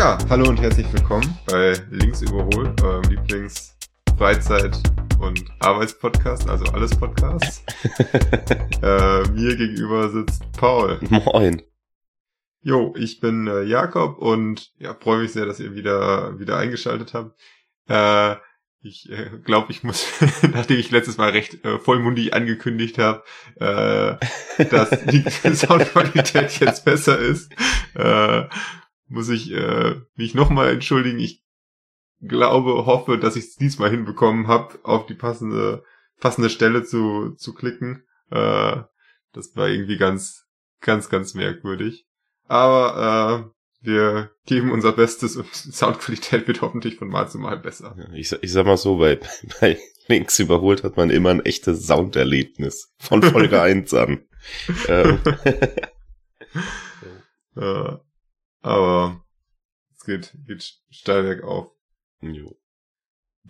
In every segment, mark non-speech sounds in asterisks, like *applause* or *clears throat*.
Ja, hallo und herzlich willkommen bei Links überholt, eurem Lieblings Freizeit- und Arbeitspodcast, also alles Podcasts. *laughs* äh, mir gegenüber sitzt Paul. Moin. Jo, ich bin äh, Jakob und ja, freue mich sehr, dass ihr wieder wieder eingeschaltet habt. Äh, ich äh, glaube, ich muss, *laughs* nachdem ich letztes Mal recht äh, vollmundig angekündigt habe, äh, dass die *laughs* Soundqualität jetzt besser ist, äh, muss ich äh, mich nochmal entschuldigen. Ich glaube, hoffe, dass ich es diesmal hinbekommen habe, auf die passende passende Stelle zu zu klicken. Äh, das war irgendwie ganz ganz ganz merkwürdig. Aber äh, wir geben unser Bestes und *laughs* Soundqualität wird hoffentlich von Mal zu Mal besser. Ich, ich sag mal so, bei, *laughs* bei Links überholt hat man immer ein echtes Sounderlebnis. Von Folge *laughs* 1 an. ähm. äh, aber es geht, geht steil bergauf. Jo.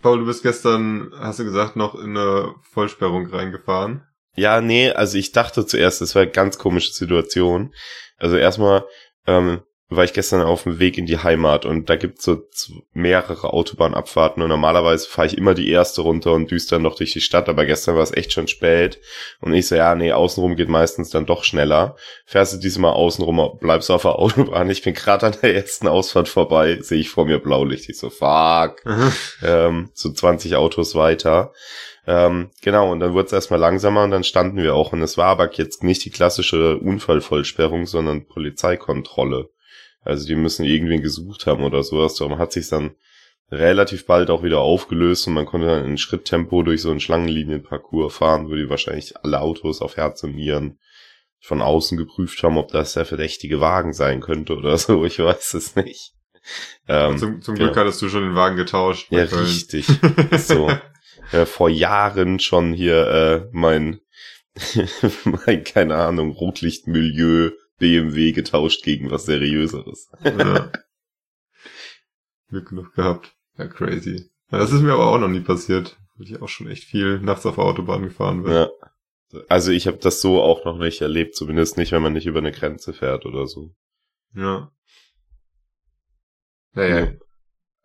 Paul, du bist gestern, hast du gesagt, noch in eine Vollsperrung reingefahren. Ja, nee, also ich dachte zuerst, das war eine ganz komische Situation. Also erstmal, ähm, war ich gestern auf dem Weg in die Heimat und da gibt's so mehrere Autobahnabfahrten und normalerweise fahre ich immer die erste runter und düster noch durch die Stadt, aber gestern war es echt schon spät und ich so, ja, nee, außenrum geht meistens dann doch schneller. Fährst du diesmal außenrum, bleibst du auf der *laughs* Autobahn, ich bin gerade an der ersten Ausfahrt vorbei, sehe ich vor mir Blaulicht, ich so, fuck, ähm, so 20 Autos weiter. Ähm, genau, und dann wurde es erstmal langsamer und dann standen wir auch. Und es war aber jetzt nicht die klassische Unfallvollsperrung, sondern Polizeikontrolle. Also die müssen irgendwen gesucht haben oder sowas. Darum hat sich dann relativ bald auch wieder aufgelöst und man konnte dann in Schritttempo durch so einen Schlangenlinienparcours fahren, wo die wahrscheinlich alle Autos auf Herz und Nieren von außen geprüft haben, ob das der verdächtige Wagen sein könnte oder *laughs* so. Ich weiß es nicht. Ähm, zum, zum Glück ja. hattest du schon den Wagen getauscht. Ja, Köln. richtig. so. *laughs* Äh, vor Jahren schon hier äh, mein, *laughs* mein, keine Ahnung, Rotlichtmilieu BMW getauscht gegen was Seriöseres. Ja. Glück genug gehabt. Ja, crazy. Ja, das ist mir aber auch noch nie passiert, weil ich auch schon echt viel nachts auf der Autobahn gefahren bin. Ja. Also ich habe das so auch noch nicht erlebt, zumindest nicht, wenn man nicht über eine Grenze fährt oder so. Ja. Naja, ja.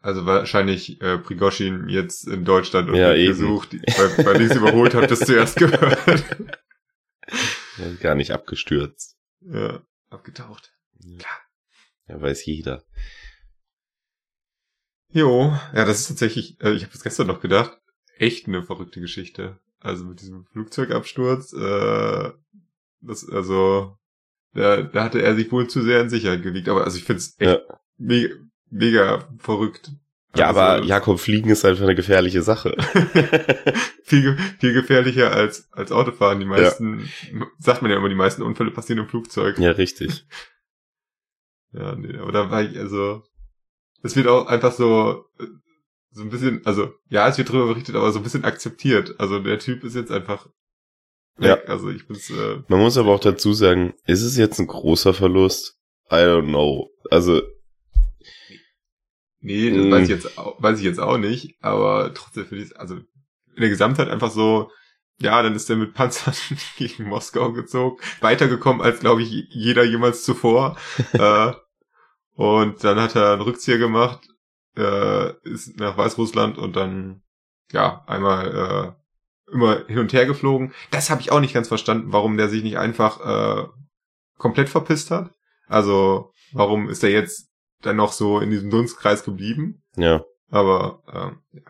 also wahrscheinlich äh, Prigoschin jetzt in Deutschland und ja, gesucht, weil, weil ich es überholt habe, das zuerst gehört. *laughs* Ja, gar nicht abgestürzt. Ja, abgetaucht. Ja. Klar. Ja, weiß jeder. Jo, ja, das ist tatsächlich, äh, ich habe es gestern noch gedacht, echt eine verrückte Geschichte. Also mit diesem Flugzeugabsturz, äh, das, also, da, da hatte er sich wohl zu sehr in Sicherheit gewiegt. Aber also ich finde es echt ja. mega, mega verrückt. Ja, also, aber Jakob, Fliegen ist einfach eine gefährliche Sache. *laughs* viel, viel gefährlicher als, als Autofahren. Die meisten, ja. sagt man ja immer, die meisten Unfälle passieren im Flugzeug. Ja, richtig. *laughs* ja, nee, aber da war ich, also, es wird auch einfach so, so ein bisschen, also, ja, es wird drüber berichtet, aber so ein bisschen akzeptiert. Also der Typ ist jetzt einfach weg. Ja. Also ich bin's, äh, Man muss aber auch dazu sagen, ist es jetzt ein großer Verlust? I don't know. Also, Nee, das mm. weiß ich jetzt auch, weiß ich jetzt auch nicht, aber trotzdem finde ich also in der Gesamtheit einfach so, ja, dann ist er mit Panzern *laughs* gegen Moskau gezogen, weitergekommen als, glaube ich, jeder jemals zuvor. *laughs* äh, und dann hat er einen Rückzieher gemacht, äh, ist nach Weißrussland und dann, ja, einmal äh, immer hin und her geflogen. Das habe ich auch nicht ganz verstanden, warum der sich nicht einfach äh, komplett verpisst hat. Also, warum ist er jetzt dann noch so in diesem Dunstkreis geblieben. Ja. Aber ähm, ja.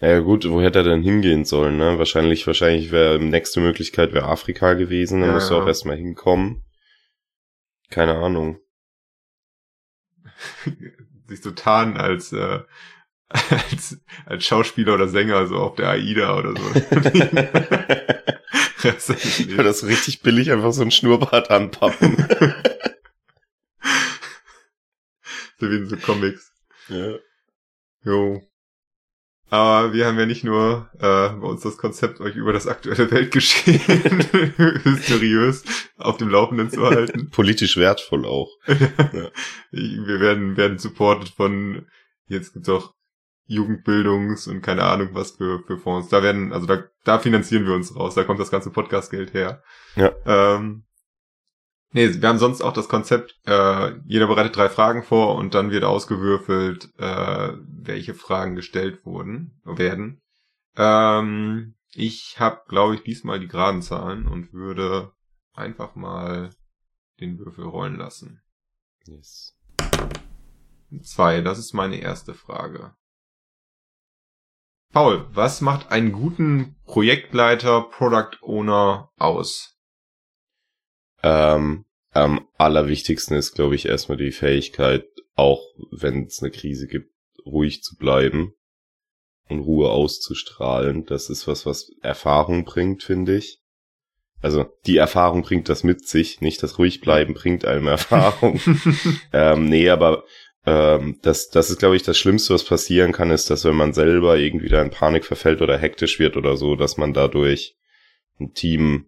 Ja gut, wo hätte er denn hingehen sollen, ne? Wahrscheinlich, wahrscheinlich wäre nächste Möglichkeit wäre Afrika gewesen, dann ja, musst du auch erstmal hinkommen. Keine Ahnung. *laughs* Sich so tarnen als, äh, *laughs* als, als Schauspieler oder Sänger, so auf der AIDA oder so. *laughs* das, ist das richtig billig einfach so ein Schnurrbart anpappen. So wie in so Comics. Ja. Jo. Aber wir haben ja nicht nur äh, bei uns das Konzept, euch über das aktuelle Weltgeschehen *laughs* mysteriös auf dem Laufenden zu halten. *laughs* Politisch wertvoll auch. *laughs* ja. Wir werden, werden supported von, jetzt gibt's auch Jugendbildungs- und keine Ahnung was für, für Fonds. Da werden, also da, da finanzieren wir uns raus, da kommt das ganze Podcastgeld her. Ja. Ähm, Nee, wir haben sonst auch das Konzept, äh, jeder bereitet drei Fragen vor und dann wird ausgewürfelt, äh, welche Fragen gestellt wurden, werden. Ähm, ich habe, glaube ich, diesmal die geraden Zahlen und würde einfach mal den Würfel rollen lassen. Yes. Zwei, das ist meine erste Frage. Paul, was macht einen guten Projektleiter, Product Owner aus? Ähm, am allerwichtigsten ist, glaube ich, erstmal die Fähigkeit, auch wenn es eine Krise gibt, ruhig zu bleiben und Ruhe auszustrahlen. Das ist was, was Erfahrung bringt, finde ich. Also die Erfahrung bringt das mit sich, nicht das ruhig bleiben bringt einem Erfahrung. *laughs* ähm, nee, aber ähm, das, das ist, glaube ich, das Schlimmste, was passieren kann, ist, dass wenn man selber irgendwie da in Panik verfällt oder hektisch wird oder so, dass man dadurch ein Team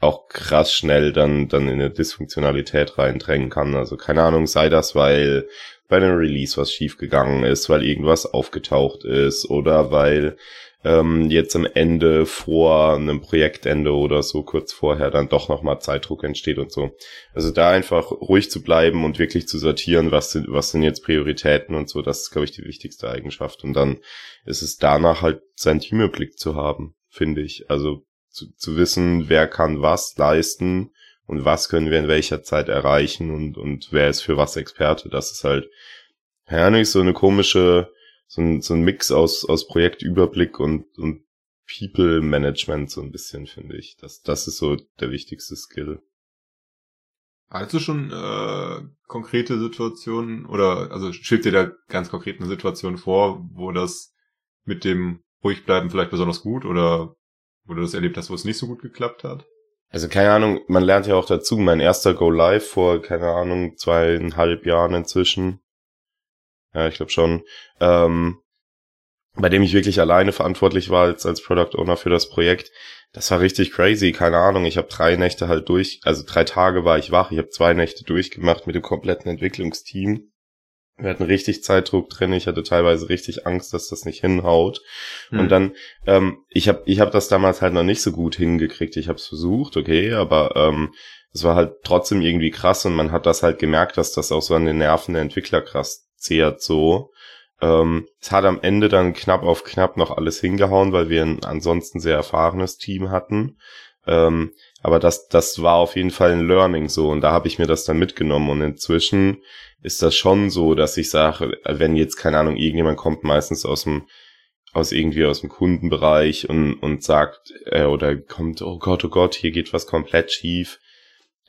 auch krass schnell dann, dann in eine Dysfunktionalität reindrängen kann. Also keine Ahnung, sei das, weil bei einem Release was schiefgegangen ist, weil irgendwas aufgetaucht ist oder weil ähm, jetzt am Ende vor einem Projektende oder so kurz vorher dann doch nochmal Zeitdruck entsteht und so. Also da einfach ruhig zu bleiben und wirklich zu sortieren, was sind, was sind jetzt Prioritäten und so, das ist, glaube ich, die wichtigste Eigenschaft. Und dann ist es danach halt sein Team im Blick zu haben, finde ich. Also zu, zu wissen, wer kann was leisten und was können wir in welcher Zeit erreichen und, und wer ist für was Experte. Das ist halt, ja, nicht so eine komische, so ein, so ein Mix aus, aus Projektüberblick und, und People Management so ein bisschen, finde ich. Das, das ist so der wichtigste Skill. Hast du schon äh, konkrete Situationen oder also schwebt dir da ganz konkret eine Situation vor, wo das mit dem ruhig bleiben vielleicht besonders gut oder wo du das erlebt hast, wo es nicht so gut geklappt hat? Also keine Ahnung, man lernt ja auch dazu. Mein erster Go Live vor, keine Ahnung, zweieinhalb Jahren inzwischen ja, ich glaube schon. Ähm, bei dem ich wirklich alleine verantwortlich war als, als Product Owner für das Projekt. Das war richtig crazy, keine Ahnung. Ich habe drei Nächte halt durch, also drei Tage war ich wach. Ich habe zwei Nächte durchgemacht mit dem kompletten Entwicklungsteam. Wir hatten richtig Zeitdruck drin. Ich hatte teilweise richtig Angst, dass das nicht hinhaut. Hm. Und dann, ähm, ich habe ich hab das damals halt noch nicht so gut hingekriegt. Ich habe es versucht, okay, aber ähm, es war halt trotzdem irgendwie krass und man hat das halt gemerkt, dass das auch so an den Nerven der Entwickler krass zehrt so. Ähm, es hat am Ende dann knapp auf knapp noch alles hingehauen, weil wir ein ansonsten sehr erfahrenes Team hatten. Ähm, aber das, das war auf jeden Fall ein Learning so und da habe ich mir das dann mitgenommen und inzwischen ist das schon so, dass ich sage, wenn jetzt keine Ahnung irgendjemand kommt, meistens aus dem aus irgendwie aus dem Kundenbereich und und sagt äh, oder kommt, oh Gott, oh Gott, hier geht was komplett schief,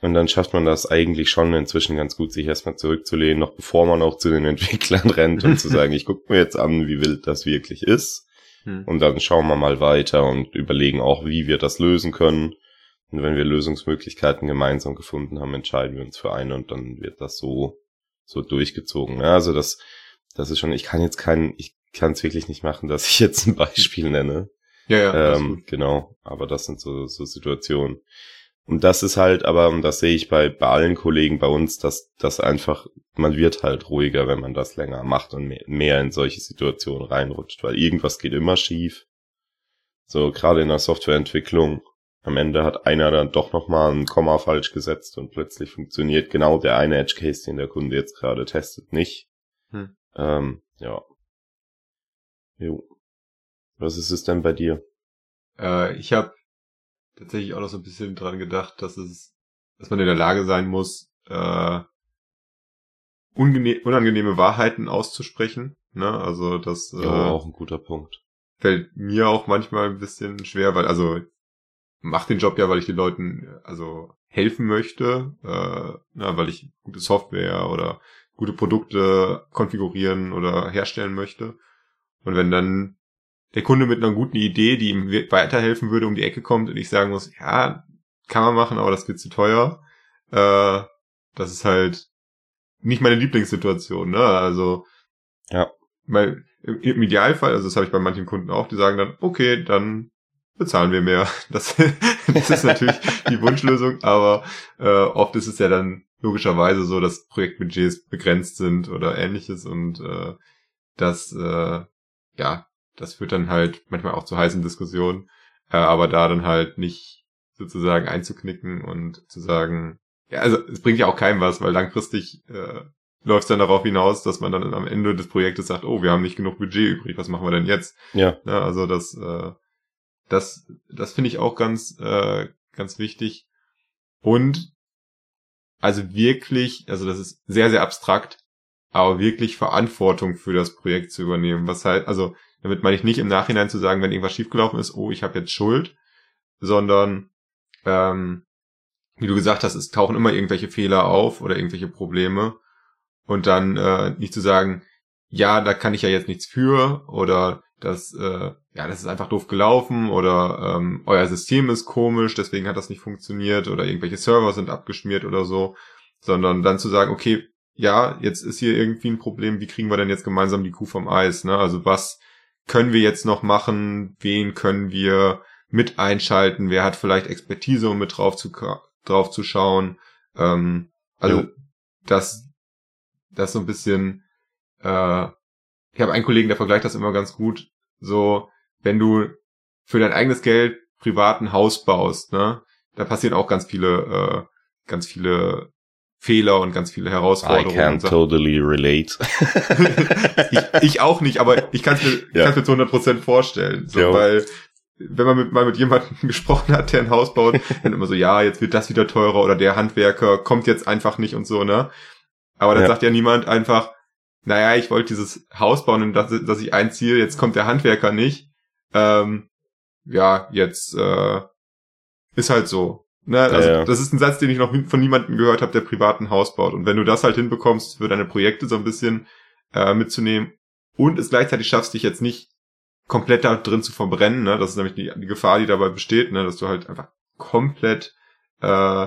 und dann schafft man das eigentlich schon inzwischen ganz gut, sich erstmal zurückzulehnen, noch bevor man auch zu den *laughs* Entwicklern rennt und zu sagen, ich gucke mir jetzt an, wie wild das wirklich ist. Hm. Und dann schauen wir mal weiter und überlegen auch, wie wir das lösen können. Und wenn wir Lösungsmöglichkeiten gemeinsam gefunden haben, entscheiden wir uns für eine und dann wird das so, so durchgezogen. Ja, also das, das ist schon, ich kann jetzt kein, ich kann es wirklich nicht machen, dass ich jetzt ein Beispiel nenne. Ja, ja. Ähm, genau, aber das sind so, so Situationen. Und das ist halt, aber das sehe ich bei, bei allen Kollegen bei uns, dass das einfach, man wird halt ruhiger, wenn man das länger macht und mehr, mehr in solche Situationen reinrutscht, weil irgendwas geht immer schief. So, gerade in der Softwareentwicklung, am Ende hat einer dann doch nochmal ein Komma falsch gesetzt und plötzlich funktioniert genau der eine Edge Case, den der Kunde jetzt gerade testet, nicht. Hm. Ähm, ja. Jo. Was ist es denn bei dir? Äh, ich habe tatsächlich auch noch so ein bisschen dran gedacht, dass es, dass man in der Lage sein muss, äh, unangenehme Wahrheiten auszusprechen. Ne? Also das äh, ja, auch ein guter Punkt. Fällt mir auch manchmal ein bisschen schwer, weil also mach den Job ja, weil ich den Leuten also helfen möchte, äh, na, weil ich gute Software oder gute Produkte konfigurieren oder herstellen möchte. Und wenn dann der Kunde mit einer guten Idee, die ihm weiterhelfen würde, um die Ecke kommt und ich sagen muss, ja, kann man machen, aber das wird zu teuer. Äh, das ist halt nicht meine Lieblingssituation, ne? Also ja. Weil im Idealfall, also das habe ich bei manchen Kunden auch, die sagen dann, okay, dann bezahlen wir mehr. *laughs* Das, das ist natürlich die Wunschlösung, aber äh, oft ist es ja dann logischerweise so, dass Projektbudgets begrenzt sind oder ähnliches und äh, dass äh, ja das führt dann halt manchmal auch zu heißen Diskussionen, äh, aber da dann halt nicht sozusagen einzuknicken und zu sagen, ja, also es bringt ja auch keinem was, weil langfristig äh, läuft es dann darauf hinaus, dass man dann am Ende des Projektes sagt, oh, wir haben nicht genug Budget übrig, was machen wir denn jetzt? Ja. ja also das, äh, das, das finde ich auch ganz, äh, ganz wichtig. Und also wirklich, also das ist sehr, sehr abstrakt, aber wirklich Verantwortung für das Projekt zu übernehmen. Was halt, also damit meine ich nicht im Nachhinein zu sagen, wenn irgendwas schiefgelaufen ist, oh, ich habe jetzt Schuld, sondern ähm, wie du gesagt hast, es tauchen immer irgendwelche Fehler auf oder irgendwelche Probleme und dann äh, nicht zu sagen, ja, da kann ich ja jetzt nichts für oder das, äh, ja, das ist einfach doof gelaufen oder ähm, euer System ist komisch, deswegen hat das nicht funktioniert oder irgendwelche Server sind abgeschmiert oder so, sondern dann zu sagen, okay, ja, jetzt ist hier irgendwie ein Problem, wie kriegen wir denn jetzt gemeinsam die Kuh vom Eis, ne? Also was können wir jetzt noch machen, wen können wir mit einschalten, wer hat vielleicht Expertise, um mit drauf zu, drauf zu schauen. Ähm, also jo. das, das so ein bisschen, äh, ich habe einen Kollegen, der vergleicht das immer ganz gut, so, wenn du für dein eigenes Geld privaten Haus baust, ne, da passieren auch ganz viele, äh, ganz viele Fehler und ganz viele Herausforderungen. I can't totally relate. *laughs* ich, ich, auch nicht, aber ich kann es mir, ja. mir zu 100% vorstellen. So, ja. Weil wenn man mit, mal mit jemandem *laughs* gesprochen hat, der ein Haus baut, dann immer so, ja, jetzt wird das wieder teurer oder der Handwerker kommt jetzt einfach nicht und so, ne? Aber dann ja. sagt ja niemand einfach, naja, ich wollte dieses Haus bauen und dass, dass ich einziehe, jetzt kommt der Handwerker nicht. Ähm, ja, jetzt äh, ist halt so. Ne? Also ja, ja. das ist ein Satz, den ich noch von niemandem gehört habe, der privaten Haus baut. Und wenn du das halt hinbekommst, für deine Projekte so ein bisschen äh, mitzunehmen und es gleichzeitig schaffst, dich jetzt nicht komplett da drin zu verbrennen, ne? das ist nämlich die, die Gefahr, die dabei besteht, ne? dass du halt einfach komplett, äh,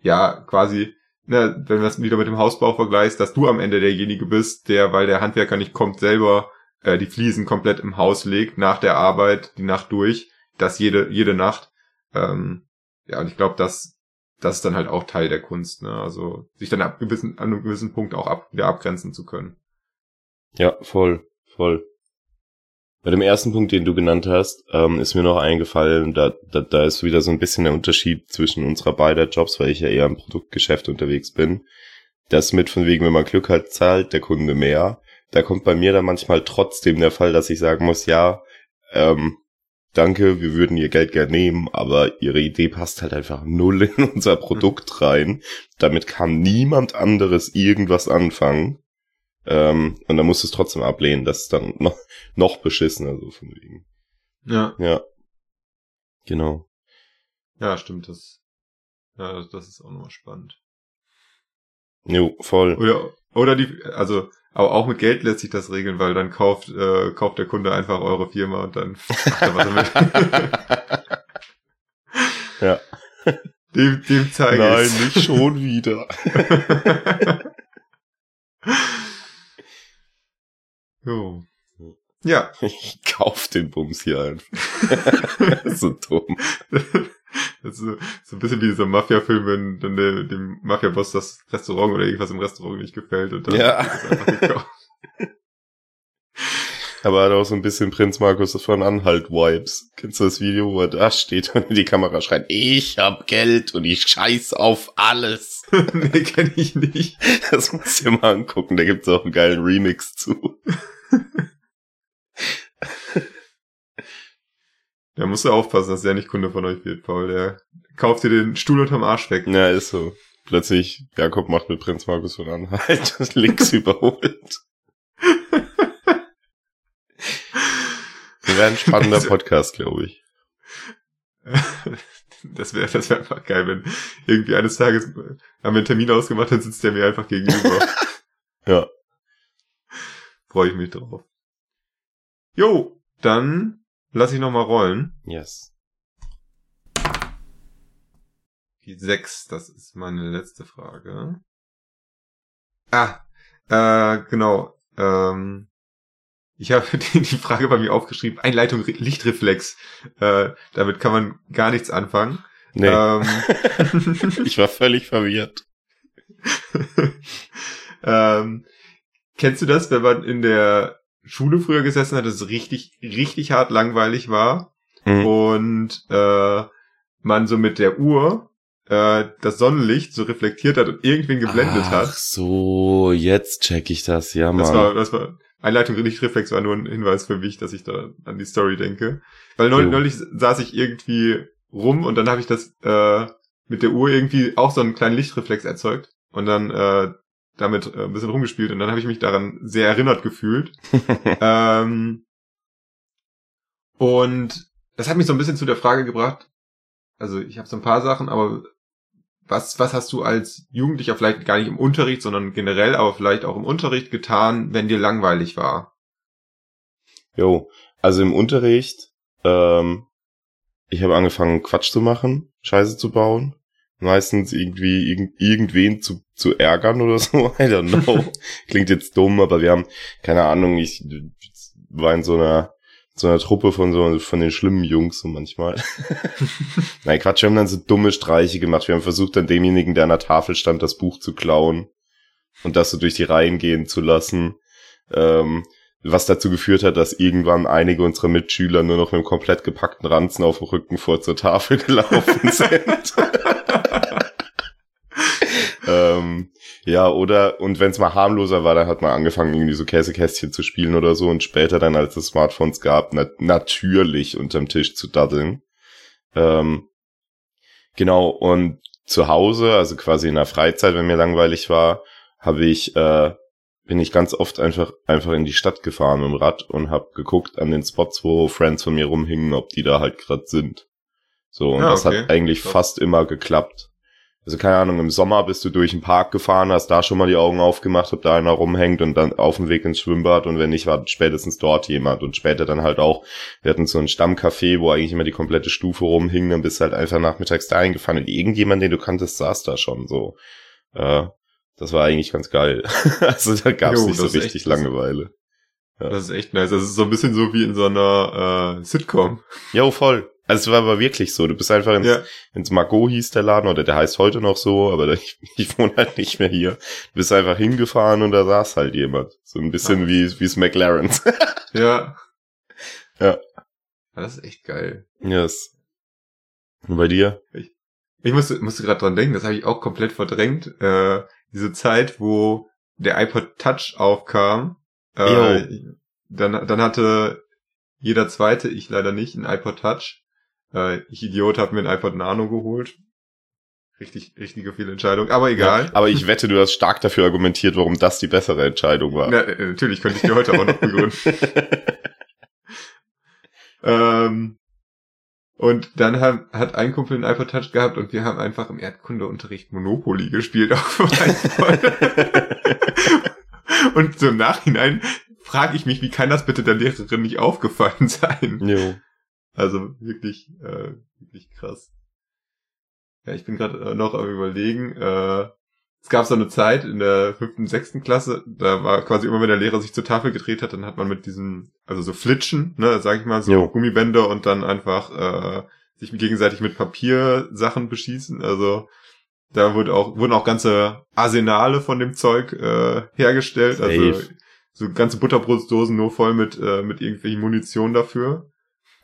ja, quasi, ne, wenn du das wieder mit dem Hausbau vergleichst, dass du am Ende derjenige bist, der, weil der Handwerker nicht kommt, selber äh, die Fliesen komplett im Haus legt, nach der Arbeit, die Nacht durch, das jede, jede Nacht. Ähm, ja, und ich glaube, das, das ist dann halt auch Teil der Kunst, ne? Also sich dann ab gewissen, an einem gewissen Punkt auch ab, wieder abgrenzen zu können. Ja, voll, voll. Bei dem ersten Punkt, den du genannt hast, ähm, ist mir noch eingefallen, da, da, da ist wieder so ein bisschen der Unterschied zwischen unserer beider Jobs, weil ich ja eher im Produktgeschäft unterwegs bin. Das mit von wegen, wenn man Glück hat, zahlt der Kunde mehr. Da kommt bei mir dann manchmal trotzdem der Fall, dass ich sagen muss, ja, ähm, danke, wir würden ihr Geld gerne nehmen, aber ihre Idee passt halt einfach null in *laughs* unser Produkt rein. Damit kann niemand anderes irgendwas anfangen. Ähm, und dann musst du es trotzdem ablehnen. Das ist dann noch, noch beschissener, so von wegen. Ja. Ja. Genau. Ja, stimmt, das, ja, das ist auch nochmal spannend. Jo, voll. Oder, oder die, also, aber auch mit Geld lässt sich das regeln, weil dann kauft, äh, kauft der Kunde einfach eure Firma und dann *laughs* macht er was damit. ja. Dem, dem zeige Nein, nicht schon wieder. *laughs* Jo. Ja. *laughs* Ich kauf den Bums hier einfach. *laughs* so dumm. Das ist so, so ein bisschen wie dieser Mafia-Film, wenn dann der, dem Mafia-Boss das Restaurant oder irgendwas im Restaurant nicht gefällt und dann ja. ist einfach gekauft. *laughs* Aber hat auch so ein bisschen Prinz Markus von Anhalt-Vibes. Kennst du das Video, wo er da steht und in die Kamera schreit, ich hab Geld und ich scheiß auf alles. nee, kenn ich nicht. Das musst du dir mal angucken, da gibt's auch einen geilen Remix zu. Da musst du aufpassen, dass der nicht Kunde von euch wird, Paul. Der kauft dir den Stuhl unterm Arsch weg. Ja, ist so. Plötzlich, Jakob macht mit Prinz Markus von Anhalt *laughs* das Links überholt. wäre ein spannender Podcast, glaube ich. *laughs* Das wäre das wär einfach geil, wenn irgendwie eines Tages haben wir einen Termin ausgemacht, dann sitzt der mir einfach gegenüber. *laughs* ja. Freue ich mich drauf. Jo, dann lass ich nochmal rollen. Yes. Die sechs, das ist meine letzte Frage. Ah, äh, genau. Ähm, ich habe *laughs* die, die Frage bei mir aufgeschrieben, Einleitung Lichtreflex. Äh, damit kann man gar nichts anfangen. Nee. Ähm, *laughs* ich war völlig verwirrt. *laughs* ähm, kennst du das, wenn man in der Schule früher gesessen hat, es richtig, richtig hart langweilig war mhm. und äh, man so mit der Uhr äh, das Sonnenlicht so reflektiert hat und irgendwen geblendet Ach hat. Ach so, jetzt check ich das, ja, Mann. Das war, das war Einleitung Lichtreflex war nur ein Hinweis für mich, dass ich da an die Story denke. Weil neulich, neulich saß ich irgendwie rum und dann habe ich das äh, mit der Uhr irgendwie auch so einen kleinen Lichtreflex erzeugt und dann äh, damit äh, ein bisschen rumgespielt und dann habe ich mich daran sehr erinnert gefühlt. *laughs* ähm, und das hat mich so ein bisschen zu der Frage gebracht, also ich habe so ein paar Sachen, aber was, was hast du als Jugendlicher vielleicht gar nicht im Unterricht, sondern generell, aber vielleicht auch im Unterricht getan, wenn dir langweilig war? Jo, also im Unterricht, ähm, ich habe angefangen Quatsch zu machen, Scheiße zu bauen, meistens irgendwie irgend, irgendwen zu, zu ärgern oder so, *laughs* I don't know. Klingt jetzt dumm, aber wir haben, keine Ahnung, ich war in so einer so einer Truppe von so von den schlimmen Jungs so manchmal. *laughs* Nein, Quatsch, wir haben dann so dumme Streiche gemacht. Wir haben versucht, dann demjenigen, der an der Tafel stand, das Buch zu klauen und das so durch die Reihen gehen zu lassen. Ähm, was dazu geführt hat, dass irgendwann einige unserer Mitschüler nur noch mit einem komplett gepackten Ranzen auf dem Rücken vor zur Tafel *laughs* gelaufen sind. Ähm, ja, oder, und wenn es mal harmloser war, dann hat man angefangen, irgendwie so Käsekästchen zu spielen oder so und später dann, als es Smartphones gab, na natürlich unterm Tisch zu daddeln. Ähm, genau, und zu Hause, also quasi in der Freizeit, wenn mir langweilig war, habe ich, äh, bin ich ganz oft einfach, einfach in die Stadt gefahren mit dem Rad und habe geguckt an den Spots, wo Friends von mir rumhingen, ob die da halt gerade sind. So, und ja, das okay. hat eigentlich fast immer geklappt also keine Ahnung, im Sommer bist du durch den Park gefahren, hast da schon mal die Augen aufgemacht, ob da einer rumhängt und dann auf dem Weg ins Schwimmbad und wenn nicht, war spätestens dort jemand und später dann halt auch, wir hatten so ein Stammcafé, wo eigentlich immer die komplette Stufe rumhing, dann bist du halt einfach nachmittags da eingefahren und irgendjemand, den du kanntest, saß da schon so. Äh, das war eigentlich ganz geil. *laughs* also da gab es nicht so richtig echt, Langeweile. Ja. Das ist echt nice. Das ist so ein bisschen so wie in so einer äh, Sitcom. Jo, voll. Also es war aber wirklich so. Du bist einfach ins, ja. ins Margot hieß der Laden oder der heißt heute noch so, aber *laughs* ich, ich wohne halt nicht mehr hier. Du bist einfach hingefahren und da saß halt jemand. So ein bisschen ah. wie wie es McLaren's. *laughs* ja. Ja. Das ist echt geil. Yes. Und bei dir? Ich, ich musste, musste gerade dran denken, das habe ich auch komplett verdrängt. Äh, diese Zeit, wo der iPod Touch aufkam, äh, dann, dann hatte jeder zweite, ich leider nicht, ein iPod Touch. Äh, ich Idiot habe mir ein iPod Nano geholt. Richtig, richtige Fehlentscheidung, aber egal. Ja, aber ich wette, du hast stark dafür argumentiert, warum das die bessere Entscheidung war. Na, äh, natürlich, könnte ich dir heute auch noch begründen. *laughs* ähm, und dann hat, hat ein Kumpel ein iPod Touch gehabt und wir haben einfach im Erdkundeunterricht Monopoly gespielt auf *laughs* Und so im Nachhinein frage ich mich, wie kann das bitte der Lehrerin nicht aufgefallen sein? Jo. Also wirklich, äh, wirklich krass. Ja, ich bin gerade äh, noch am überlegen. Äh, es gab so eine Zeit in der fünften, sechsten Klasse, da war quasi immer, wenn der Lehrer sich zur Tafel gedreht hat, dann hat man mit diesen, also so Flitschen, ne, sag ich mal, so jo. Gummibänder und dann einfach äh, sich gegenseitig mit Papiersachen beschießen. Also da wurde auch, wurden auch ganze Arsenale von dem Zeug äh, hergestellt. Also Safe. Also so ganze Butterbrotdosen nur voll mit, äh, mit irgendwelchen Munition dafür.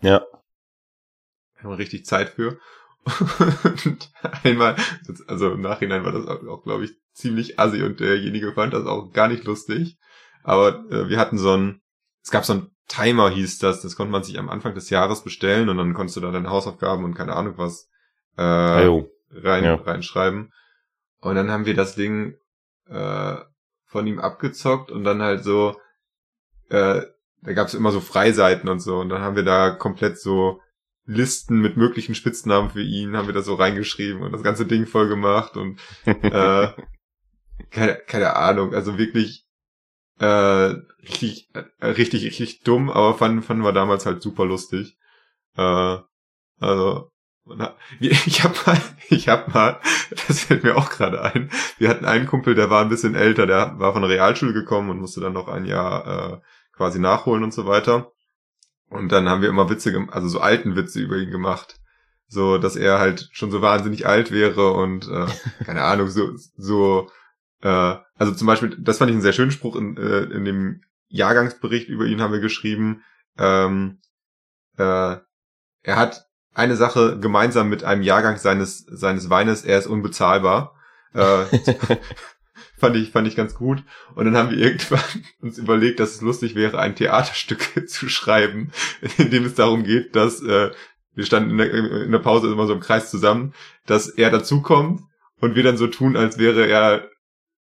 Ja haben wir richtig Zeit für. *laughs* Und einmal, also im Nachhinein war das auch, auch glaube ich, ziemlich assi und derjenige fand das auch gar nicht lustig. Aber äh, wir hatten so ein, es gab so ein Timer hieß das, das konnte man sich am Anfang des Jahres bestellen und dann konntest du da deine Hausaufgaben und keine Ahnung was äh, rein, ja. reinschreiben. Und dann haben wir das Ding äh, von ihm abgezockt und dann halt so, äh, da gab es immer so Freiseiten und so und dann haben wir da komplett so Listen mit möglichen Spitznamen für ihn, haben wir da so reingeschrieben und das ganze Ding voll gemacht und *laughs* äh, keine, keine Ahnung, also wirklich äh, richtig, äh, richtig, richtig dumm, aber fanden, fanden wir damals halt super lustig. Äh, also *laughs* ich habe mal, ich habe mal, *laughs* das fällt mir auch gerade ein. Wir hatten einen Kumpel, der war ein bisschen älter, der war von der Realschule gekommen und musste dann noch ein Jahr äh, quasi nachholen und so weiter. Und dann haben wir immer Witze, also so alten Witze über ihn gemacht. So, dass er halt schon so wahnsinnig alt wäre und äh, *laughs* keine Ahnung, so, so, äh, also zum Beispiel, das fand ich einen sehr schönen Spruch in, äh, in dem Jahrgangsbericht über ihn haben wir geschrieben. Ähm, äh, er hat eine Sache gemeinsam mit einem Jahrgang seines, seines Weines, er ist unbezahlbar. Äh, *laughs* fand ich, fand ich ganz gut. Und dann haben wir irgendwann *laughs* uns überlegt, dass es lustig wäre, ein Theaterstück *laughs* zu schreiben, in dem es darum geht, dass, äh, wir standen in der, in der Pause immer so im Kreis zusammen, dass er dazukommt und wir dann so tun, als wäre er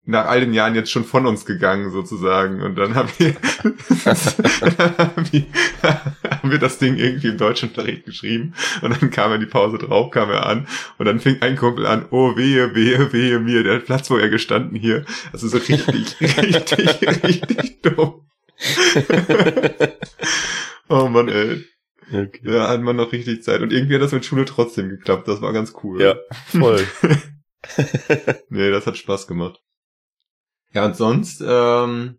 nach all den Jahren jetzt schon von uns gegangen sozusagen und dann haben wir, *laughs* haben, wir haben wir das Ding irgendwie im Deutschunterricht geschrieben und dann kam er die Pause drauf, kam er an und dann fing ein Kumpel an, oh wehe, wehe, wehe mir, der Platz, wo er gestanden hier, also *laughs* so richtig, richtig, richtig dumm. *laughs* oh Mann, ey. Okay. Da hat man noch richtig Zeit und irgendwie hat das mit Schule trotzdem geklappt, das war ganz cool. Ja, voll. *laughs* nee, das hat Spaß gemacht. Ja, und sonst, ähm,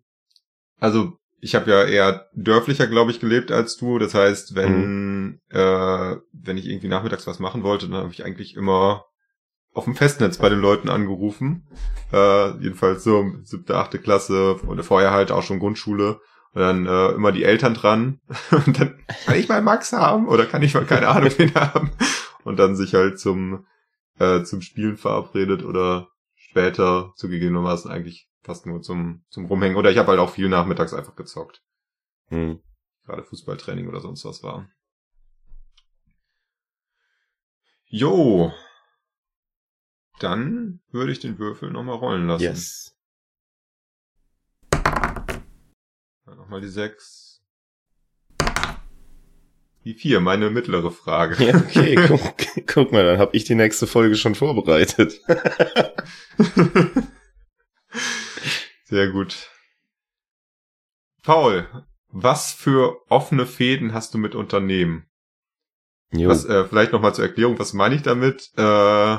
also ich habe ja eher dörflicher, glaube ich, gelebt als du. Das heißt, wenn, mhm. äh, wenn ich irgendwie nachmittags was machen wollte, dann habe ich eigentlich immer auf dem Festnetz bei den Leuten angerufen. Äh, jedenfalls so siebte, achte Klasse und vorher halt auch schon Grundschule. Und dann äh, immer die Eltern dran. *laughs* Und dann kann ich mal Max haben oder kann ich mal keine Ahnung wen haben. Und dann sich halt zum, äh, zum Spielen verabredet oder später zugegebenermaßen eigentlich fast nur zum, zum Rumhängen. Oder ich habe halt auch viel nachmittags einfach gezockt. Hm. Gerade Fußballtraining oder sonst was war. Jo. Dann würde ich den Würfel nochmal rollen lassen. Yes. Nochmal die sechs. Die vier, meine mittlere Frage. Ja, okay, *laughs* guck, guck mal, dann habe ich die nächste Folge schon vorbereitet. *laughs* Sehr gut. Paul, was für offene Fäden hast du mit Unternehmen? Jo. Was, äh, vielleicht nochmal zur Erklärung, was meine ich damit? Äh,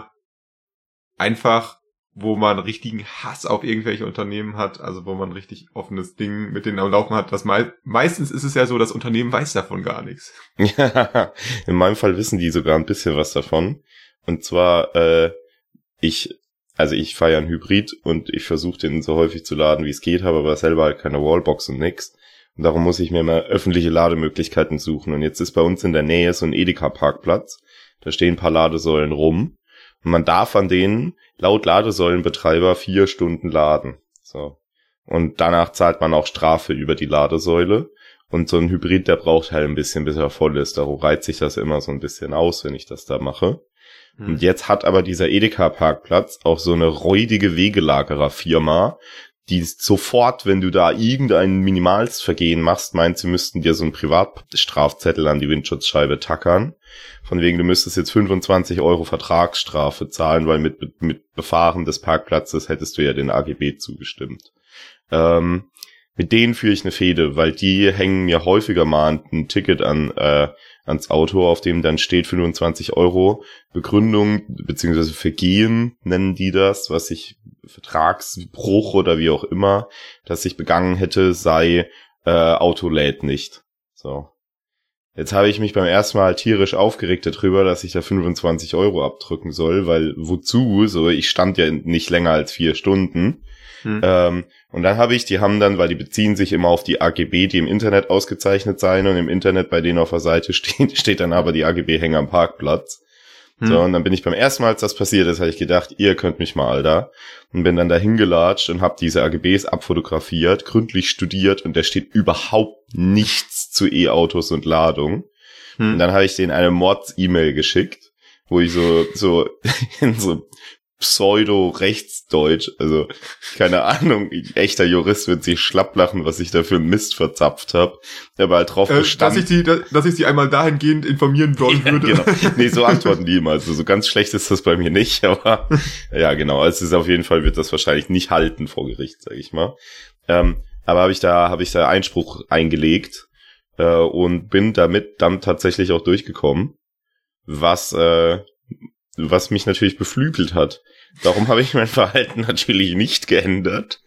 einfach, wo man richtigen Hass auf irgendwelche Unternehmen hat, also wo man richtig offenes Ding mit denen am Laufen hat. Das me meistens ist es ja so, das Unternehmen weiß davon gar nichts. Ja, *laughs* in meinem Fall wissen die sogar ein bisschen was davon. Und zwar, äh, ich also ich ja einen Hybrid und ich versuche den so häufig zu laden, wie es geht, habe aber selber halt keine Wallbox und nix. Und darum muss ich mir immer öffentliche Lademöglichkeiten suchen. Und jetzt ist bei uns in der Nähe so ein Edeka-Parkplatz. Da stehen ein paar Ladesäulen rum. Und man darf an denen laut Ladesäulenbetreiber vier Stunden laden. So. Und danach zahlt man auch Strafe über die Ladesäule. Und so ein Hybrid, der braucht halt ein bisschen, bis er voll ist. Darum reizt sich das immer so ein bisschen aus, wenn ich das da mache. Hm. Und jetzt hat aber dieser Edeka-Parkplatz auch so eine räudige Wegelagerer-Firma, die sofort, wenn du da irgendein Minimalsvergehen machst, meint, sie müssten dir so einen Privatstrafzettel an die Windschutzscheibe tackern. Von wegen, du müsstest jetzt 25 Euro Vertragsstrafe zahlen, weil mit, mit Befahren des Parkplatzes hättest du ja den AGB zugestimmt. Ähm, mit denen führe ich eine Fehde, weil die hängen mir häufiger mal ein Ticket an, äh, ans Auto, auf dem dann steht 25 Euro Begründung beziehungsweise Vergehen nennen die das, was ich Vertragsbruch oder wie auch immer, dass ich begangen hätte, sei äh, Auto lädt nicht. So. Jetzt habe ich mich beim ersten Mal tierisch aufgeregt darüber, dass ich da 25 Euro abdrücken soll, weil wozu? So, ich stand ja nicht länger als vier Stunden. Hm. Ähm, und dann habe ich, die haben dann, weil die beziehen sich immer auf die AGB, die im Internet ausgezeichnet sein und im Internet bei denen auf der Seite *laughs* steht, steht dann aber die AGB hängen am Parkplatz. Hm. So, und dann bin ich beim ersten Mal, als das passiert ist, habe ich gedacht, ihr könnt mich mal, Alter. Und bin dann da hingelatscht und habe diese AGBs abfotografiert, gründlich studiert und da steht überhaupt nichts zu E-Autos und Ladung. Hm. Und dann habe ich denen eine Mords-E-Mail geschickt, wo ich so, so *laughs* in so Pseudo-Rechtsdeutsch, also keine Ahnung, echter Jurist wird sich schlapp lachen, was ich da für Mist verzapft habe. Aber halt drauf äh, bestanden. Dass ich, die, dass ich sie einmal dahingehend informieren wollen ja, würde. Genau. Nee, so *laughs* antworten die immer. Also so ganz schlecht ist das bei mir nicht, *laughs* aber ja, genau. Also es ist auf jeden Fall, wird das wahrscheinlich nicht halten vor Gericht, sag ich mal. Ähm, aber habe ich da, habe ich da Einspruch eingelegt äh, und bin damit dann tatsächlich auch durchgekommen. Was äh, was mich natürlich beflügelt hat. Darum habe ich mein *laughs* Verhalten natürlich nicht geändert.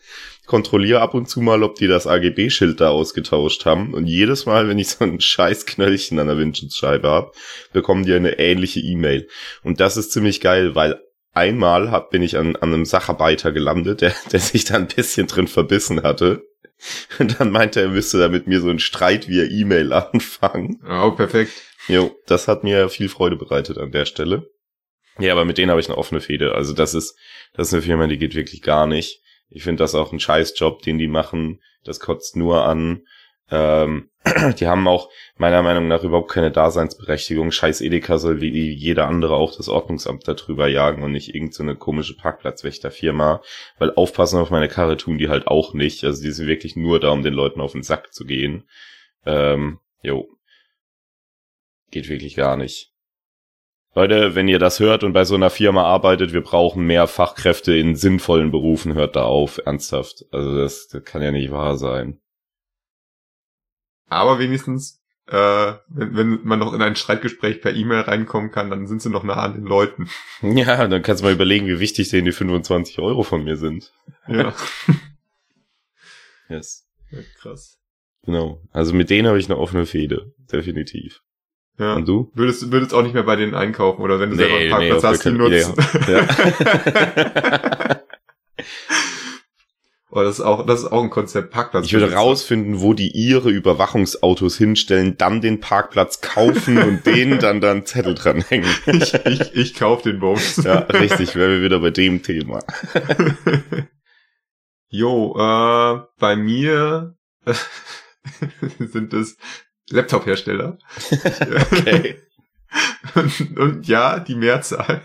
Kontrolliere ab und zu mal, ob die das AGB-Schild da ausgetauscht haben. Und jedes Mal, wenn ich so ein *laughs* scheiß Knöllchen an der Windschutzscheibe habe, bekommen die eine ähnliche E-Mail. Und das ist ziemlich geil, weil einmal hab, bin ich an, an einem Sacharbeiter gelandet, der, der sich da ein bisschen drin verbissen hatte. Und dann meinte er, er müsste da mit mir so einen Streit via E-Mail *laughs* anfangen. Oh, perfekt. Jo, das hat mir viel Freude bereitet an der Stelle. Ja, aber mit denen habe ich eine offene Fehde. Also das ist, das ist eine Firma, die geht wirklich gar nicht. Ich finde das auch ein Scheißjob, den die machen. Das kotzt nur an. Ähm, *clears throat* die haben auch meiner Meinung nach überhaupt keine Daseinsberechtigung. Scheiß Edeka soll wie jeder andere auch das Ordnungsamt darüber jagen und nicht irgendeine so komische Parkplatzwächterfirma. Weil aufpassen auf meine Karre tun die halt auch nicht. Also die sind wirklich nur da, um den Leuten auf den Sack zu gehen. Ähm, jo. Geht wirklich gar nicht. Leute, wenn ihr das hört und bei so einer Firma arbeitet, wir brauchen mehr Fachkräfte in sinnvollen Berufen, hört da auf, ernsthaft. Also das, das kann ja nicht wahr sein. Aber wenigstens, äh, wenn, wenn man noch in ein Streitgespräch per E-Mail reinkommen kann, dann sind sie noch nah an den Leuten. *laughs* Ja, dann kannst du mal überlegen, wie wichtig denen die 25 Euro von mir sind. Ja. *laughs* yes. ja krass. Genau. Also mit denen habe ich eine offene Fehde. Definitiv. Ja. Und du? Würdest, würdest auch nicht mehr bei denen einkaufen oder wenn du selber einen Parkplatz auf hast, die nutzen. Ja. *laughs* Oh, das ist auch, das ist auch ein Konzept, Parkplatz. Ich würde rausfinden, wo die ihre Überwachungsautos hinstellen, dann den Parkplatz kaufen und denen dann dann Zettel dranhängen. *laughs* Ich, ich, ich kauf den Bums. Ja, richtig, wären wir wieder bei dem Thema. *laughs* Jo, äh, bei mir sind es Laptop-Hersteller. *laughs* Okay. *laughs* und, und ja, die Mehrzahl.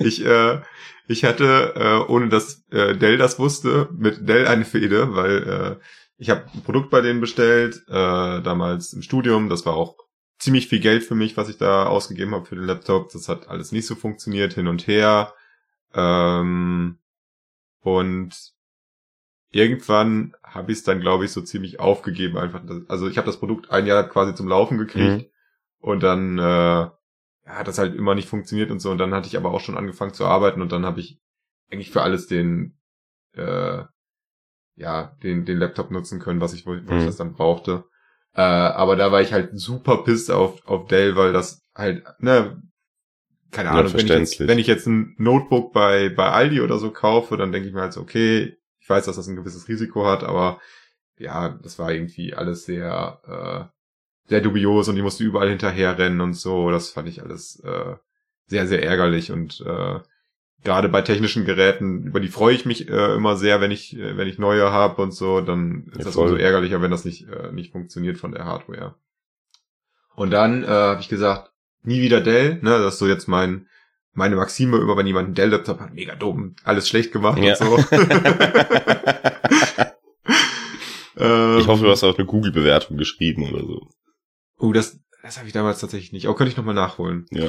Ich, äh, ich hatte, äh, ohne dass äh, Dell das wusste, mit Dell eine Fehde, weil äh, ich habe ein Produkt bei denen bestellt, äh, damals im Studium. Das war auch ziemlich viel Geld für mich, was ich da ausgegeben habe für den Laptop. Das hat alles nicht so funktioniert, hin und her. Ähm, und irgendwann habe ich es dann, glaube ich, so ziemlich aufgegeben. Einfach, also ich habe das Produkt ein Jahr quasi zum Laufen gekriegt. Mhm. Und dann äh, ja, hat das halt immer nicht funktioniert und so. Und dann hatte ich aber auch schon angefangen zu arbeiten und dann habe ich eigentlich für alles den, äh, ja, den, den Laptop nutzen können, was ich, wo, wo ich Mhm. das dann brauchte. Äh, aber da war ich halt super pissed auf, auf Dell, weil das halt, ne, keine Ahnung, wenn ich, jetzt, wenn ich jetzt ein Notebook bei, bei Aldi oder so kaufe, dann denke ich mir halt so, okay, ich weiß, dass das ein gewisses Risiko hat, aber ja, das war irgendwie alles sehr, äh, sehr dubios und die musste überall hinterherrennen und so. Das fand ich alles äh, sehr, sehr ärgerlich und äh, gerade bei technischen Geräten, über die freue ich mich äh, immer sehr, wenn ich, äh, wenn ich neue habe und so, dann ist Ja, das umso ärgerlicher, wenn das nicht, äh, nicht funktioniert von der Hardware. Und dann äh, habe ich gesagt, nie wieder Dell, ne, das ist so jetzt mein meine Maxime immer, wenn jemand einen Dell-Laptop hat, mega dumm, alles schlecht gemacht Ja. und so. *laughs* Ähm, Ich hoffe, du hast auch eine Google-Bewertung geschrieben oder so. Oh, das, das habe ich damals tatsächlich nicht. Aber könnte ich nochmal nachholen. Ja.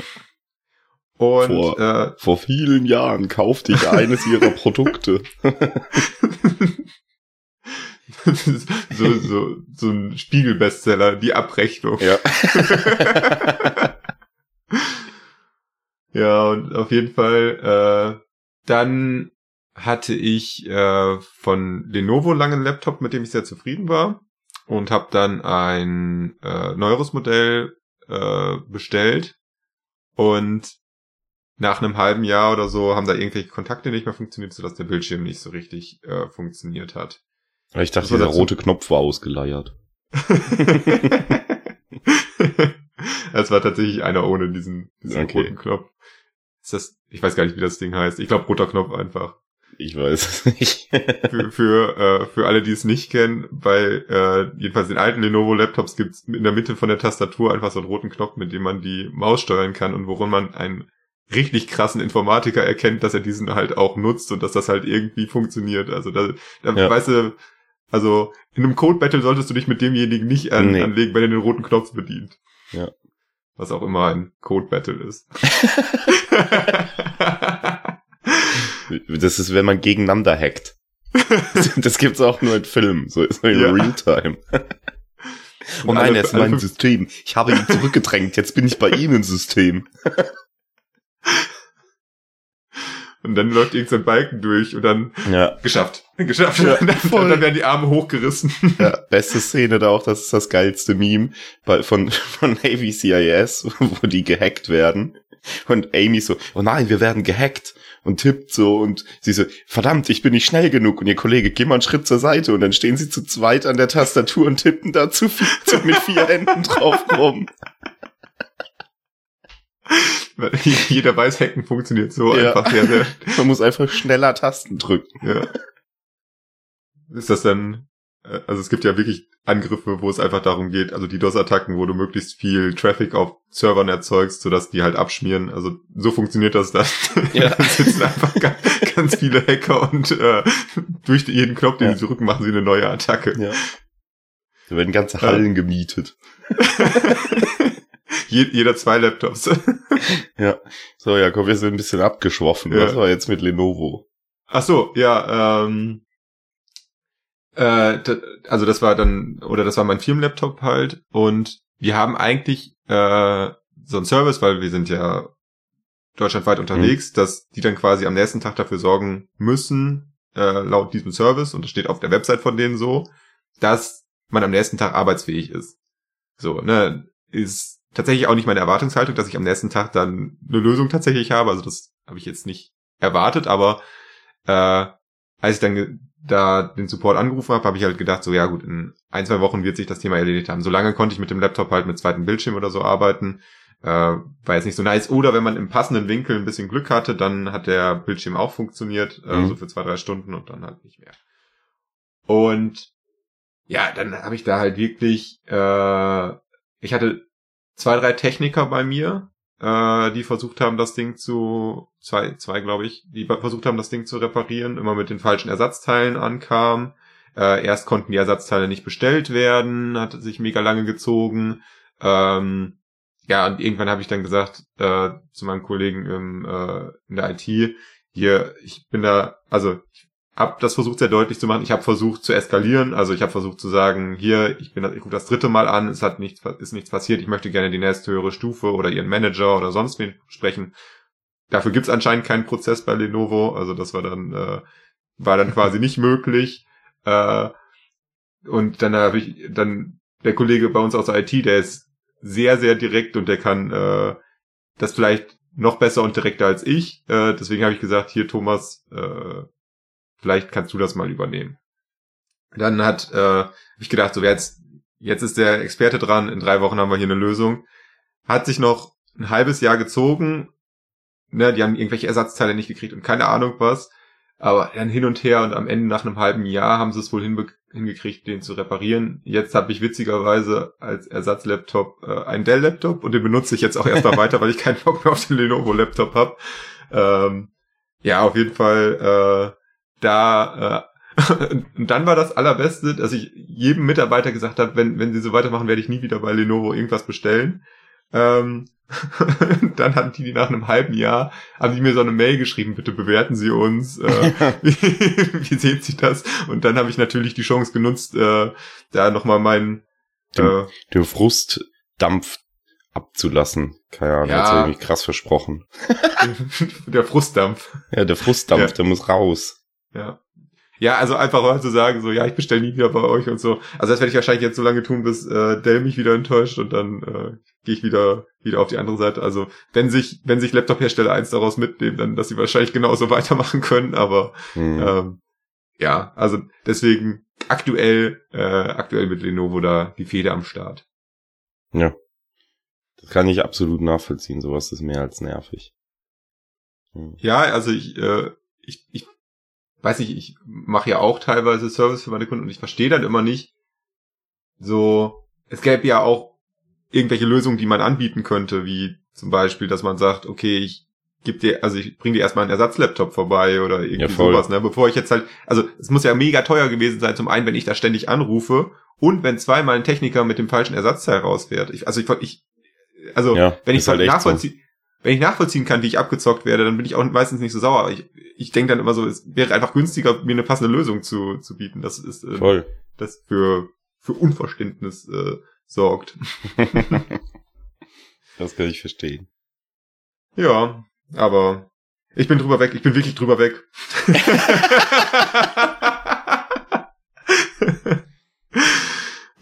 Und Vor- äh, Vor vielen Jahren kaufte ich eines ihrer *laughs* Produkte. *laughs* so, so, so ein Spiegel-Bestseller, die Abrechnung. Ja. Ja, und auf jeden Fall, äh, dann hatte ich äh, von Lenovo lange einen Laptop, mit dem ich sehr zufrieden war. Und habe dann ein äh, neueres Modell äh, bestellt. Und nach einem halben Jahr oder so haben da irgendwelche Kontakte nicht mehr funktioniert, sodass der Bildschirm nicht so richtig äh, funktioniert hat. Ich dachte, dieser dazu? rote Knopf war ausgeleiert. *laughs* *laughs* Es war tatsächlich einer ohne diesen, diesen Okay. roten Knopf. Ist das, ich weiß gar nicht, wie das Ding heißt. Ich glaube, roter Knopf einfach. Ich weiß es nicht. Für, für, äh, für alle, die es nicht kennen, bei äh, jedenfalls den alten Lenovo-Laptops gibt's in der Mitte von der Tastatur einfach so einen roten Knopf, mit dem man die Maus steuern kann und worin man einen richtig krassen Informatiker erkennt, dass er diesen halt auch nutzt und dass das halt irgendwie funktioniert. Also da, da Ja. weißt du, also in einem Code-Battle solltest du dich mit demjenigen nicht an, Nee. anlegen, wenn er den roten Knopf bedient. Ja. Was auch immer ein Code-Battle ist. *laughs* Das ist, wenn man gegeneinander hackt. *laughs* Das gibt's auch nur in Filmen, so so in Ja. Realtime. Oh nein, er ist in meinem System. Ich habe ihn zurückgedrängt, jetzt bin ich bei ihm im System. *laughs* Und dann läuft irgend so ein Balken durch und dann Ja, geschafft. *laughs* Geschafft. Ja, und, dann, voll. und dann werden die Arme hochgerissen. *laughs* ja, beste Szene da auch, das ist das geilste Meme von, *laughs* von Navy CIS, wo die gehackt werden. Und Amy so, oh nein, wir werden gehackt und tippt so und sie so, verdammt, ich bin nicht schnell genug und ihr Kollege, geh mal einen Schritt zur Seite und dann stehen sie zu zweit an der Tastatur und tippen da zu viel, zu, mit vier Händen drauf rum. *laughs* Jeder weiß, Hacken funktioniert so ja. einfach. Ja, *laughs* Man muss einfach schneller Tasten drücken. Ja. Ist das dann, äh, also es gibt ja wirklich Angriffe, wo es einfach darum geht, also die DOS-Attacken, wo du möglichst viel Traffic auf Servern erzeugst, sodass die halt abschmieren. Also so funktioniert das dann. *laughs* Ja. dann sitzen einfach ganz, ganz viele Hacker und äh, durch jeden Knopf, den ja. sie drücken, machen sie eine neue Attacke. Ja. Da werden ganze Hallen ja. gemietet. Jeder zwei Laptops. *laughs* ja. So, Jakob, wir sind ein bisschen abgeschwoffen. Ja. Was war jetzt mit Lenovo? Ach so, ja, ähm, äh, also das war dann, oder das war mein Firmenlaptop halt und wir haben eigentlich äh, so einen Service, weil wir sind ja deutschlandweit unterwegs, mhm. dass die dann quasi am nächsten Tag dafür sorgen müssen, äh, laut diesem Service, und das steht auf der Website von denen so, dass man am nächsten Tag arbeitsfähig ist. So, ne, ist tatsächlich auch nicht meine Erwartungshaltung, dass ich am nächsten Tag dann eine Lösung tatsächlich habe. Also das habe ich jetzt nicht erwartet, aber äh, als ich dann da den Support angerufen habe, habe ich halt gedacht, so ja gut, in ein, zwei Wochen wird sich das Thema erledigt haben. Solange konnte ich mit dem Laptop halt mit zweitem Bildschirm oder so arbeiten. Äh, war jetzt nicht so nice. Oder wenn man im passenden Winkel ein bisschen Glück hatte, dann hat der Bildschirm auch funktioniert, äh, mhm. so für zwei, drei Stunden und dann halt nicht mehr. Und ja, dann habe ich da halt wirklich, äh, ich hatte zwei, drei Techniker bei mir, äh, die versucht haben, das Ding zu, zwei, zwei glaube ich, die versucht haben, das Ding zu reparieren, immer mit den falschen Ersatzteilen ankam. Äh, erst konnten die Ersatzteile nicht bestellt werden, hat sich mega lange gezogen. Ähm, ja, und irgendwann habe ich dann gesagt äh, zu meinem Kollegen im, äh, in der IT, hier, ich bin da, also ich habe das versucht sehr deutlich zu machen. Ich habe versucht zu eskalieren. Also ich habe versucht zu sagen, hier, ich bin, ich rufe das dritte Mal an, es hat nichts, ist nichts passiert. Ich möchte gerne die nächste höhere Stufe oder ihren Manager oder sonst wen sprechen. Dafür gibt's anscheinend keinen Prozess bei Lenovo. Also das war dann äh, war dann quasi nicht möglich. Äh, und dann habe ich dann der Kollege bei uns aus der IT, der ist sehr sehr direkt und der kann äh, das vielleicht noch besser und direkter als ich. Äh, deswegen habe ich gesagt, hier Thomas, äh, vielleicht kannst du das mal übernehmen. Dann hat äh, ich gedacht, so jetzt, jetzt ist der Experte dran, in drei Wochen haben wir hier eine Lösung. Hat sich noch ein halbes Jahr gezogen. Ne, die haben irgendwelche Ersatzteile nicht gekriegt und keine Ahnung was. Aber dann hin und her und am Ende nach einem halben Jahr haben sie es wohl hingekriegt, den zu reparieren. Jetzt habe ich witzigerweise als Ersatzlaptop äh, einen Dell-Laptop und den benutze ich jetzt auch erstmal *laughs* weiter, weil ich keinen Bock mehr auf den Lenovo-Laptop habe. Ähm, ja, auf jeden Fall äh, da äh, *laughs* und dann war das allerbeste, dass ich jedem Mitarbeiter gesagt habe, wenn, wenn sie so weitermachen, werde ich nie wieder bei Lenovo irgendwas bestellen. Ähm, *laughs* dann hatten die, die nach einem halben Jahr, haben die mir so eine Mail geschrieben, bitte bewerten Sie uns, äh, *laughs* wie, wie sehen Sie das? Und dann habe ich natürlich die Chance genutzt, äh, da nochmal meinen den, äh, den Frustdampf abzulassen. Keine Ahnung, ja. hat mich krass versprochen. der Frustdampf. Ja, der Frustdampf, ja. der muss raus. Ja. Ja, also einfach mal zu sagen, so, ja, ich bestelle nie wieder bei euch und so. Also das werde ich wahrscheinlich jetzt so lange tun, bis äh, Dell mich wieder enttäuscht und dann äh, gehe ich wieder wieder auf die andere Seite. Also wenn sich wenn sich Laptop-Hersteller eins daraus mitnehmen, dann dass sie wahrscheinlich genauso *laughs* weitermachen können. Aber mhm. ähm, ja, also deswegen aktuell äh, aktuell mit Lenovo da die Feder am Start. Ja, das kann ich absolut nachvollziehen. Sowas ist mehr als nervig. Mhm. Ja, also ich äh, ich, ich weiß nicht, ich mache ja auch teilweise Service für meine Kunden und ich verstehe dann immer nicht, so, es gäbe ja auch irgendwelche Lösungen, die man anbieten könnte, wie zum Beispiel, dass man sagt, okay, ich gebe dir, also ich bring dir erstmal einen Ersatzlaptop vorbei oder irgendwie ja, sowas, ne? Bevor ich jetzt halt, also es muss ja mega teuer gewesen sein, zum einen, wenn ich da ständig anrufe und wenn zweimal ein Techniker mit dem falschen Ersatzteil rausfährt. Ich, also ich, ich also ja, wenn ich halt nachvollziehen. Wenn ich nachvollziehen kann, wie ich abgezockt werde, dann bin ich auch meistens nicht so sauer. Ich, ich denke dann immer so, es wäre einfach günstiger, mir eine passende Lösung zu, zu bieten. Das ist äh, Voll. das für, für Unverständnis äh, sorgt. *laughs* das kann ich verstehen. Ja, aber ich bin drüber weg, ich bin wirklich drüber weg. *laughs*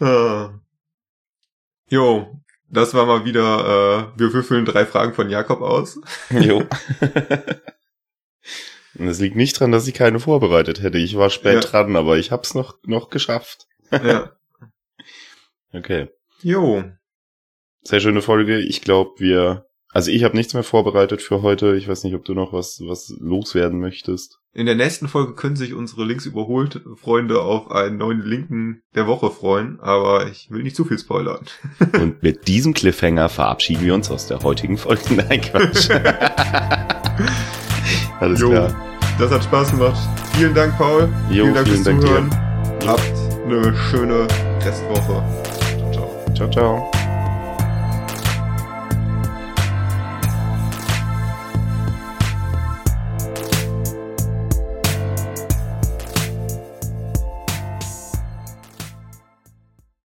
*laughs* ah. Jo, das war mal wieder, äh, wir würfeln drei Fragen von Jakob aus. *laughs* Jo. *laughs* Und es liegt nicht dran, dass ich keine vorbereitet hätte. Ich war spät Ja. dran, aber ich hab's noch, noch geschafft. ja. *laughs* Okay. Jo. Sehr schöne Folge. Ich glaube, wir, also ich habe nichts mehr vorbereitet für heute. Ich weiß nicht, ob du noch was, was loswerden möchtest. In der nächsten Folge können sich unsere links überholt Freunde auf einen neuen Linken der Woche freuen, aber ich will nicht zu viel spoilern. *laughs* Und mit diesem Cliffhanger verabschieden wir uns aus der heutigen Folge. *laughs* Nein, Quatsch. *laughs* Alles Jo. klar. Das hat Spaß gemacht. Vielen Dank, Paul. Jo, vielen Dank vielen fürs Dank dir. Zuhören. Habt eine schöne Restwoche. Ciao, ciao. Ciao, ciao.